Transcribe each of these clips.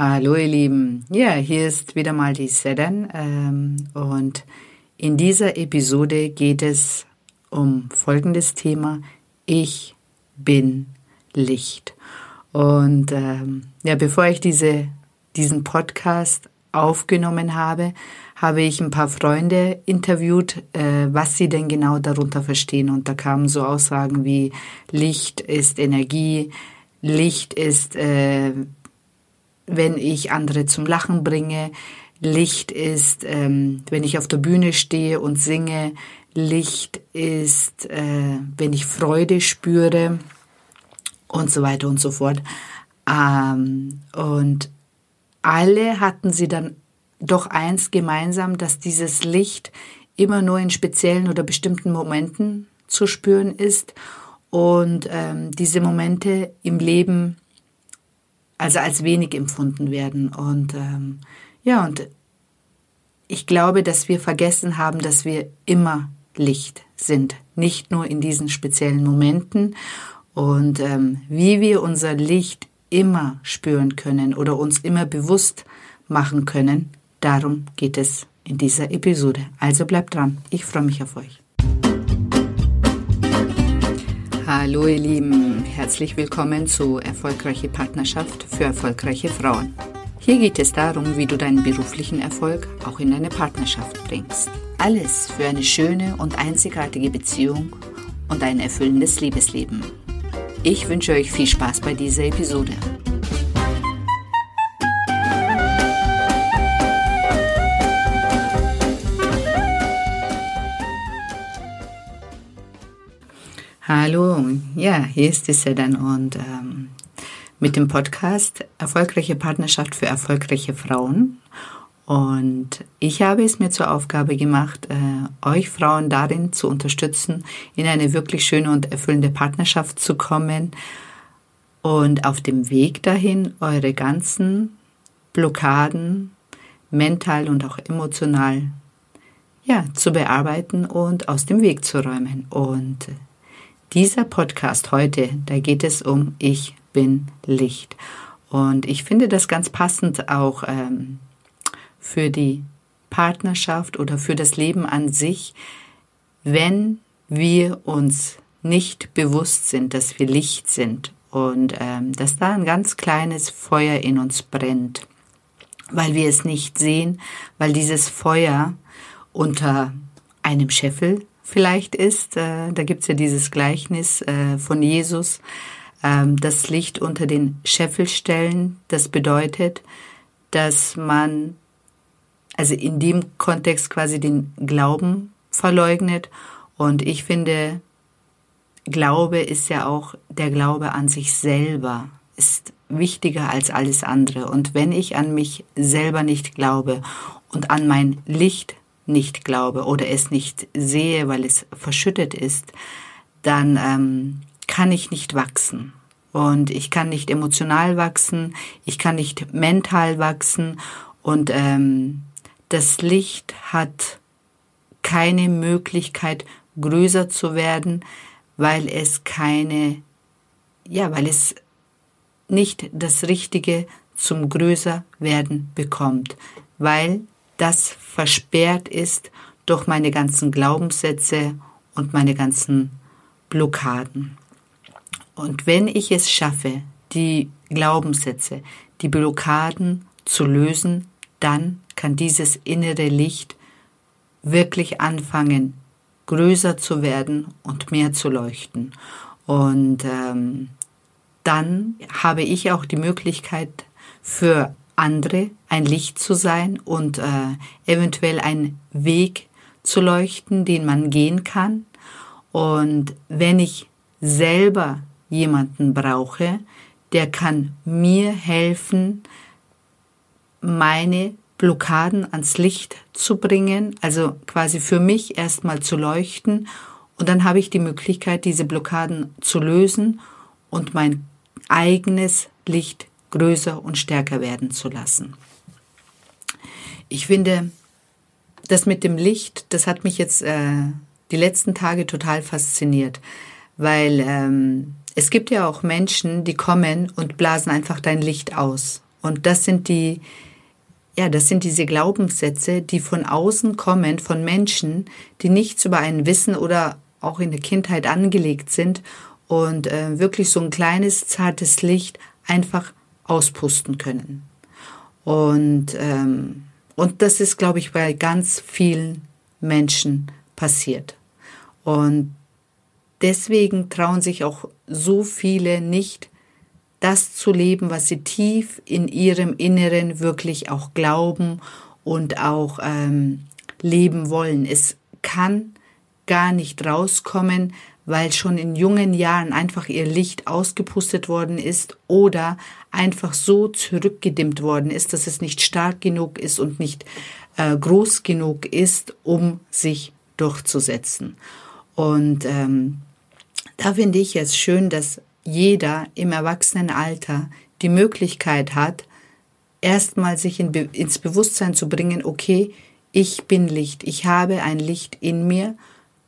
Hallo ihr Lieben, ja, hier ist wieder mal die Sedan ähm, und in dieser Episode geht es um folgendes Thema, ich bin Licht. Und ähm, ja, bevor ich diese, diesen Podcast aufgenommen habe, habe ich ein paar Freunde interviewt, äh, was sie denn genau darunter verstehen. Und da kamen so Aussagen wie Licht ist Energie, Licht ist äh, wenn ich andere zum Lachen bringe. Licht ist, ähm, wenn ich auf der Bühne stehe und singe. Licht ist, äh, wenn ich Freude spüre und so weiter und so fort. Ähm, und alle hatten sie dann doch eins gemeinsam, dass dieses Licht immer nur in speziellen oder bestimmten Momenten zu spüren ist und ähm, diese Momente im Leben also als wenig empfunden werden. Und ähm, ja, und ich glaube, dass wir vergessen haben, dass wir immer Licht sind, nicht nur in diesen speziellen Momenten. Und ähm, wie wir unser Licht immer spüren können oder uns immer bewusst machen können, darum geht es in dieser Episode. Also bleibt dran, ich freue mich auf euch. Hallo ihr Lieben, herzlich willkommen zu Erfolgreiche Partnerschaft für erfolgreiche Frauen. Hier geht es darum, wie du deinen beruflichen Erfolg auch in deine Partnerschaft bringst. Alles für eine schöne und einzigartige Beziehung und ein erfüllendes Liebesleben. Ich wünsche euch viel Spaß bei dieser Episode. Hallo, ja, hier ist die Sedan und ähm, mit dem Podcast Erfolgreiche Partnerschaft für erfolgreiche Frauen. Und ich habe es mir zur Aufgabe gemacht, äh, euch Frauen darin zu unterstützen, in eine wirklich schöne und erfüllende Partnerschaft zu kommen und auf dem Weg dahin eure ganzen Blockaden mental und auch emotional ja, zu bearbeiten und aus dem Weg zu räumen. Und dieser Podcast heute, da geht es um Ich bin Licht. Und ich finde das ganz passend auch ähm, für die Partnerschaft oder für das Leben an sich, wenn wir uns nicht bewusst sind, dass wir Licht sind und ähm, dass da ein ganz kleines Feuer in uns brennt, weil wir es nicht sehen, weil dieses Feuer unter einem Scheffel vielleicht ist. Äh, da gibt's ja dieses Gleichnis äh, von Jesus, ähm, das Licht unter den Scheffel stellen. Das bedeutet, dass man also in dem Kontext quasi den Glauben verleugnet. Und ich finde, Glaube ist ja auch der Glaube an sich selber, ist wichtiger als alles andere. Und wenn ich an mich selber nicht glaube und an mein Licht nicht glaube oder es nicht sehe, weil es verschüttet ist, dann ähm, kann ich nicht wachsen. Und ich kann nicht emotional wachsen, ich kann nicht mental wachsen und ähm, das Licht hat keine Möglichkeit größer zu werden, weil es keine, ja, weil es nicht das Richtige zum größer werden bekommt, weil das versperrt ist durch meine ganzen Glaubenssätze und meine ganzen Blockaden. Und wenn ich es schaffe, die Glaubenssätze, die Blockaden zu lösen, dann kann dieses innere Licht wirklich anfangen, größer zu werden und mehr zu leuchten. Und ähm, dann habe ich auch die Möglichkeit für andere ein Licht zu sein und äh, eventuell ein Weg zu leuchten, den man gehen kann. Und wenn ich selber jemanden brauche, der kann mir helfen, meine Blockaden ans Licht zu bringen, also quasi für mich erstmal zu leuchten und dann habe ich die Möglichkeit, diese Blockaden zu lösen und mein eigenes Licht größer und stärker werden zu lassen. Ich finde, das mit dem Licht, das hat mich jetzt äh, die letzten Tage total fasziniert, weil ähm, es gibt ja auch Menschen, die kommen und blasen einfach dein Licht aus. Und das sind die, ja, das sind diese Glaubenssätze, die von außen kommen, von Menschen, die nichts über einen wissen oder auch in der Kindheit angelegt sind und äh, wirklich so ein kleines, zartes Licht einfach auspusten können. Und, ähm, und das ist, glaube ich, bei ganz vielen Menschen passiert. Und deswegen trauen sich auch so viele nicht, das zu leben, was sie tief in ihrem Inneren wirklich auch glauben und auch ähm, leben wollen. Es kann gar nicht rauskommen, weil schon in jungen Jahren einfach ihr Licht ausgepustet worden ist oder einfach so zurückgedimmt worden ist, dass es nicht stark genug ist und nicht äh, groß genug ist, um sich durchzusetzen. Und ähm, da finde ich es schön, dass jeder im Erwachsenenalter die Möglichkeit hat, erstmal sich in, ins Bewusstsein zu bringen, okay, ich bin Licht, ich habe ein Licht in mir,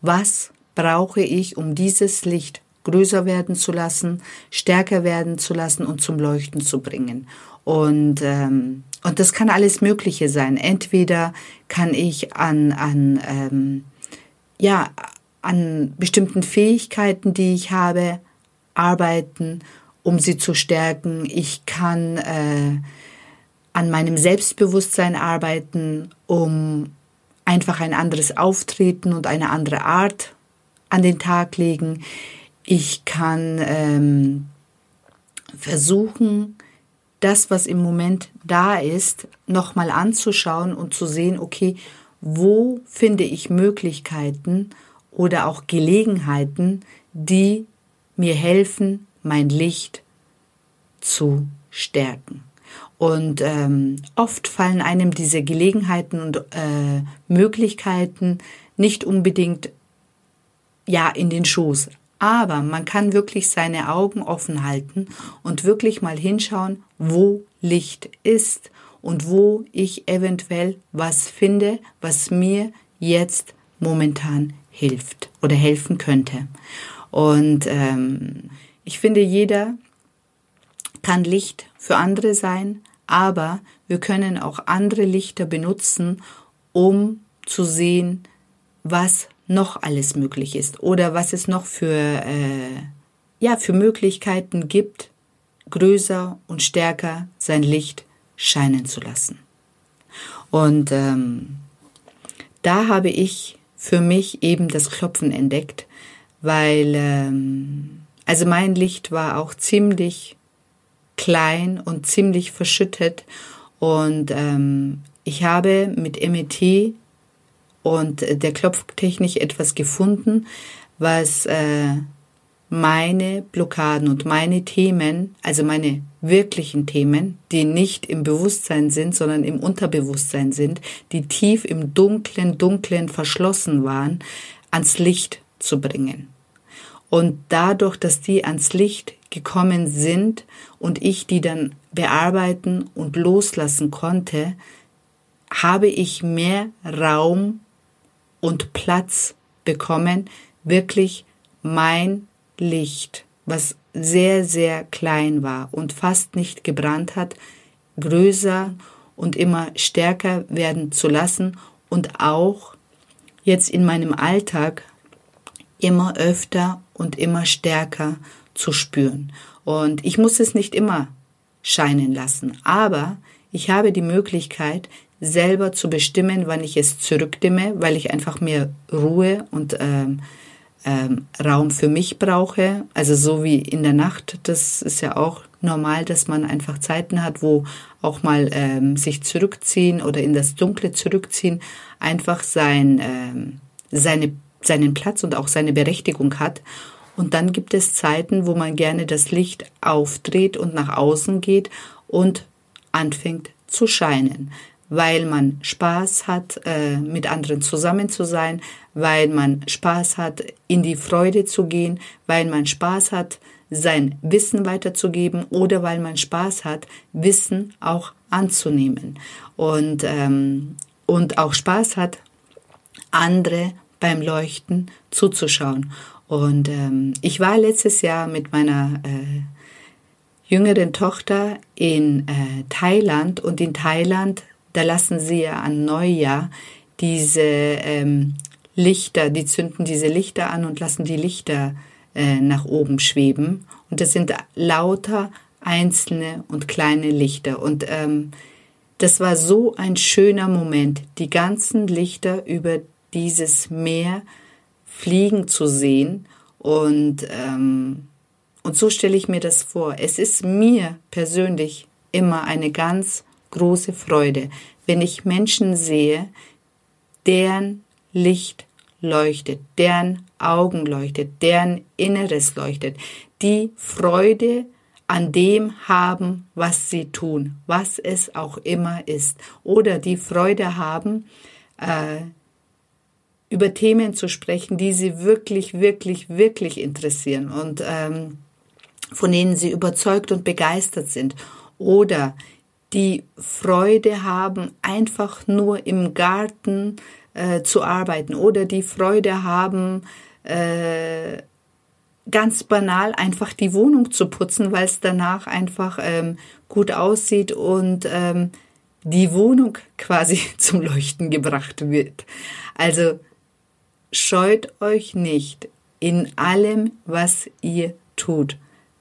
was brauche ich, um dieses Licht größer werden zu lassen, stärker werden zu lassen und zum Leuchten zu bringen. Und, ähm, und das kann alles Mögliche sein. Entweder kann ich an, an, ähm, ja, an bestimmten Fähigkeiten, die ich habe, arbeiten, um sie zu stärken. Ich kann äh, an meinem Selbstbewusstsein arbeiten, um einfach ein anderes Auftreten und eine andere Art an den Tag legen. Ich kann ähm, versuchen, das, was im Moment da ist, nochmal anzuschauen und zu sehen, okay, wo finde ich Möglichkeiten oder auch Gelegenheiten, die mir helfen, mein Licht zu stärken. Und ähm, oft fallen einem diese Gelegenheiten und äh, Möglichkeiten nicht unbedingt ja in den Schoß. Aber man kann wirklich seine Augen offen halten und wirklich mal hinschauen, wo Licht ist und wo ich eventuell was finde, was mir jetzt momentan hilft oder helfen könnte. Und ähm, ich finde, jeder kann Licht für andere sein, aber wir können auch andere Lichter benutzen, um zu sehen, was noch alles möglich ist oder was es noch für, äh, ja, für Möglichkeiten gibt, größer und stärker sein Licht scheinen zu lassen. Und ähm, da habe ich für mich eben das Klopfen entdeckt, weil ähm, also mein Licht war auch ziemlich klein und ziemlich verschüttet und ähm, ich habe mit MET und der Klopftechnik etwas gefunden, was äh, meine Blockaden und meine Themen, also meine wirklichen Themen, die nicht im Bewusstsein sind, sondern im Unterbewusstsein sind, die tief im Dunklen, Dunklen verschlossen waren, ans Licht zu bringen. Und dadurch, dass die ans Licht gekommen sind und ich die dann bearbeiten und loslassen konnte, habe ich mehr Raum und Platz bekommen, wirklich mein Licht, was sehr, sehr klein war und fast nicht gebrannt hat, größer und immer stärker werden zu lassen und auch jetzt in meinem Alltag immer öfter und immer stärker zu spüren. Und ich muss es nicht immer scheinen lassen, aber ich habe die Möglichkeit, selber zu bestimmen, wann ich es zurückdimme, weil ich einfach mehr Ruhe und ähm, ähm, Raum für mich brauche. Also so wie in der Nacht, das ist ja auch normal, dass man einfach Zeiten hat, wo auch mal ähm, sich zurückziehen oder in das Dunkle zurückziehen, einfach sein, ähm, seine, seinen Platz und auch seine Berechtigung hat. Und dann gibt es Zeiten, wo man gerne das Licht aufdreht und nach außen geht und anfängt zu scheinen weil man Spaß hat, äh, mit anderen zusammen zu sein, weil man Spaß hat, in die Freude zu gehen, weil man Spaß hat, sein Wissen weiterzugeben oder weil man Spaß hat, Wissen auch anzunehmen und, ähm, und auch Spaß hat, andere beim Leuchten zuzuschauen. Und ähm, ich war letztes Jahr mit meiner äh, jüngeren Tochter in äh, Thailand und in Thailand, da lassen sie ja an Neujahr diese ähm, Lichter, die zünden diese Lichter an und lassen die Lichter äh, nach oben schweben. Und das sind lauter einzelne und kleine Lichter. Und ähm, das war so ein schöner Moment, die ganzen Lichter über dieses Meer fliegen zu sehen. Und, ähm, und so stelle ich mir das vor. Es ist mir persönlich immer eine ganz große Freude, wenn ich Menschen sehe, deren Licht leuchtet, deren Augen leuchtet, deren Inneres leuchtet, die Freude an dem haben, was sie tun, was es auch immer ist, oder die Freude haben, äh, über Themen zu sprechen, die sie wirklich, wirklich, wirklich interessieren und ähm, von denen sie überzeugt und begeistert sind, oder die Freude haben, einfach nur im Garten äh, zu arbeiten, oder die Freude haben, äh, ganz banal einfach die Wohnung zu putzen, weil es danach einfach ähm, gut aussieht und ähm, die Wohnung quasi zum Leuchten gebracht wird. Also scheut euch nicht in allem, was ihr tut,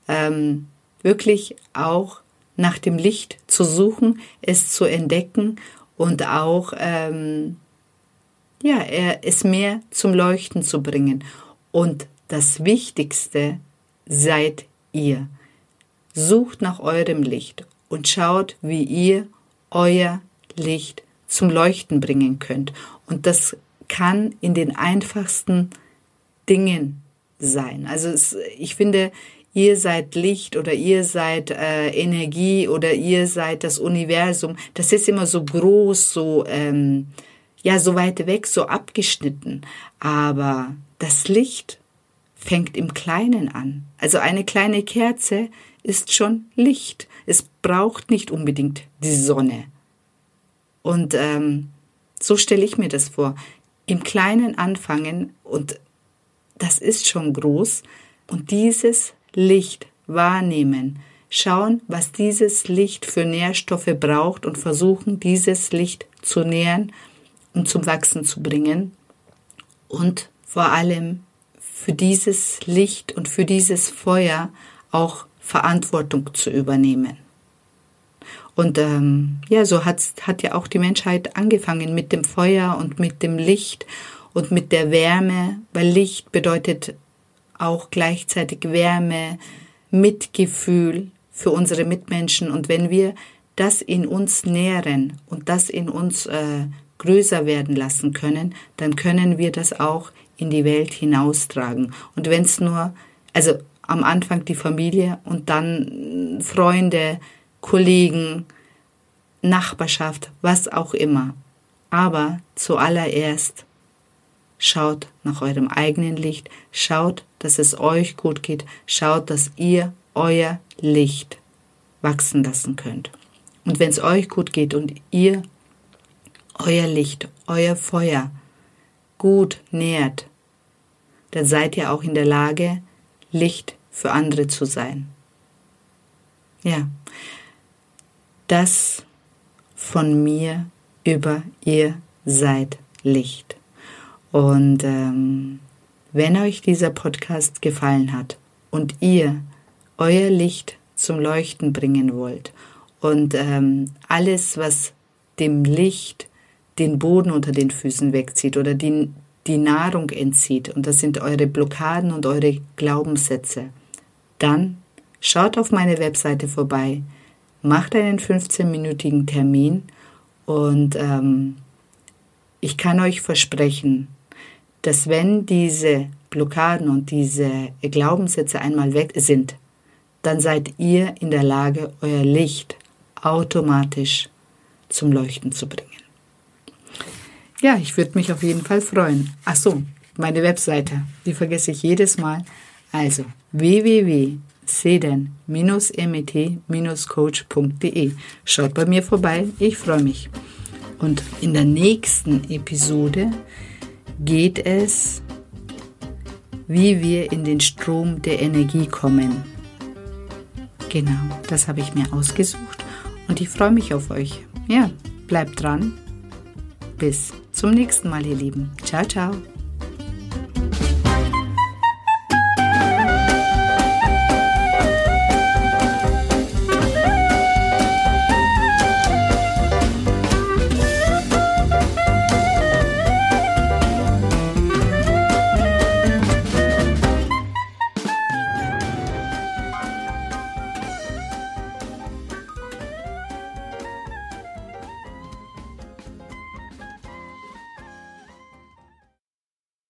ähm, wirklich auch nach dem Licht zu suchen, es zu entdecken und auch ähm, ja, es mehr zum Leuchten zu bringen. Und das Wichtigste seid ihr. Sucht nach eurem Licht und schaut, wie ihr euer Licht zum Leuchten bringen könnt. Und das kann in den einfachsten Dingen sein. Also es, ich finde, ihr seid Licht oder ihr seid äh, Energie oder ihr seid das Universum. Das ist immer so groß, so ähm, ja, so weit weg, so abgeschnitten. Aber das Licht fängt im Kleinen an. Also eine kleine Kerze ist schon Licht. Es braucht nicht unbedingt die Sonne. Und ähm, so stelle ich mir das vor. Im Kleinen anfangen und das ist schon groß und dieses Licht wahrnehmen, schauen, was dieses Licht für Nährstoffe braucht und versuchen, dieses Licht zu nähren und zum Wachsen zu bringen und vor allem für dieses Licht und für dieses Feuer auch Verantwortung zu übernehmen. Und ähm, ja, so hat, hat ja auch die Menschheit angefangen mit dem Feuer und mit dem Licht und mit der Wärme, weil Licht bedeutet auch gleichzeitig Wärme, Mitgefühl für unsere Mitmenschen. Und wenn wir das in uns nähren und das in uns äh, größer werden lassen können, dann können wir das auch in die Welt hinaustragen. Und wenn es nur, also am Anfang die Familie und dann Freunde, Kollegen, Nachbarschaft, was auch immer. Aber zuallererst schaut nach eurem eigenen Licht, schaut, dass es euch gut geht, schaut, dass ihr euer Licht wachsen lassen könnt. Und wenn es euch gut geht und ihr euer Licht, euer Feuer gut nährt, dann seid ihr auch in der Lage, Licht für andere zu sein. Ja, das von mir über ihr seid Licht. Und ähm, wenn euch dieser Podcast gefallen hat und ihr euer Licht zum Leuchten bringen wollt und ähm, alles, was dem Licht den Boden unter den Füßen wegzieht oder die, die Nahrung entzieht, und das sind eure Blockaden und eure Glaubenssätze, dann schaut auf meine Webseite vorbei, macht einen 15-minütigen Termin und ähm, ich kann euch versprechen, dass wenn diese Blockaden und diese Glaubenssätze einmal weg sind, dann seid ihr in der Lage, euer Licht automatisch zum Leuchten zu bringen. Ja, ich würde mich auf jeden Fall freuen. Ach so, meine Webseite, die vergesse ich jedes Mal. Also www.seden-met-coach.de. Schaut bei mir vorbei, ich freue mich. Und in der nächsten Episode geht es, wie wir in den Strom der Energie kommen. Genau, das habe ich mir ausgesucht und ich freue mich auf euch. Ja, bleibt dran. Bis zum nächsten Mal, ihr Lieben. Ciao, ciao.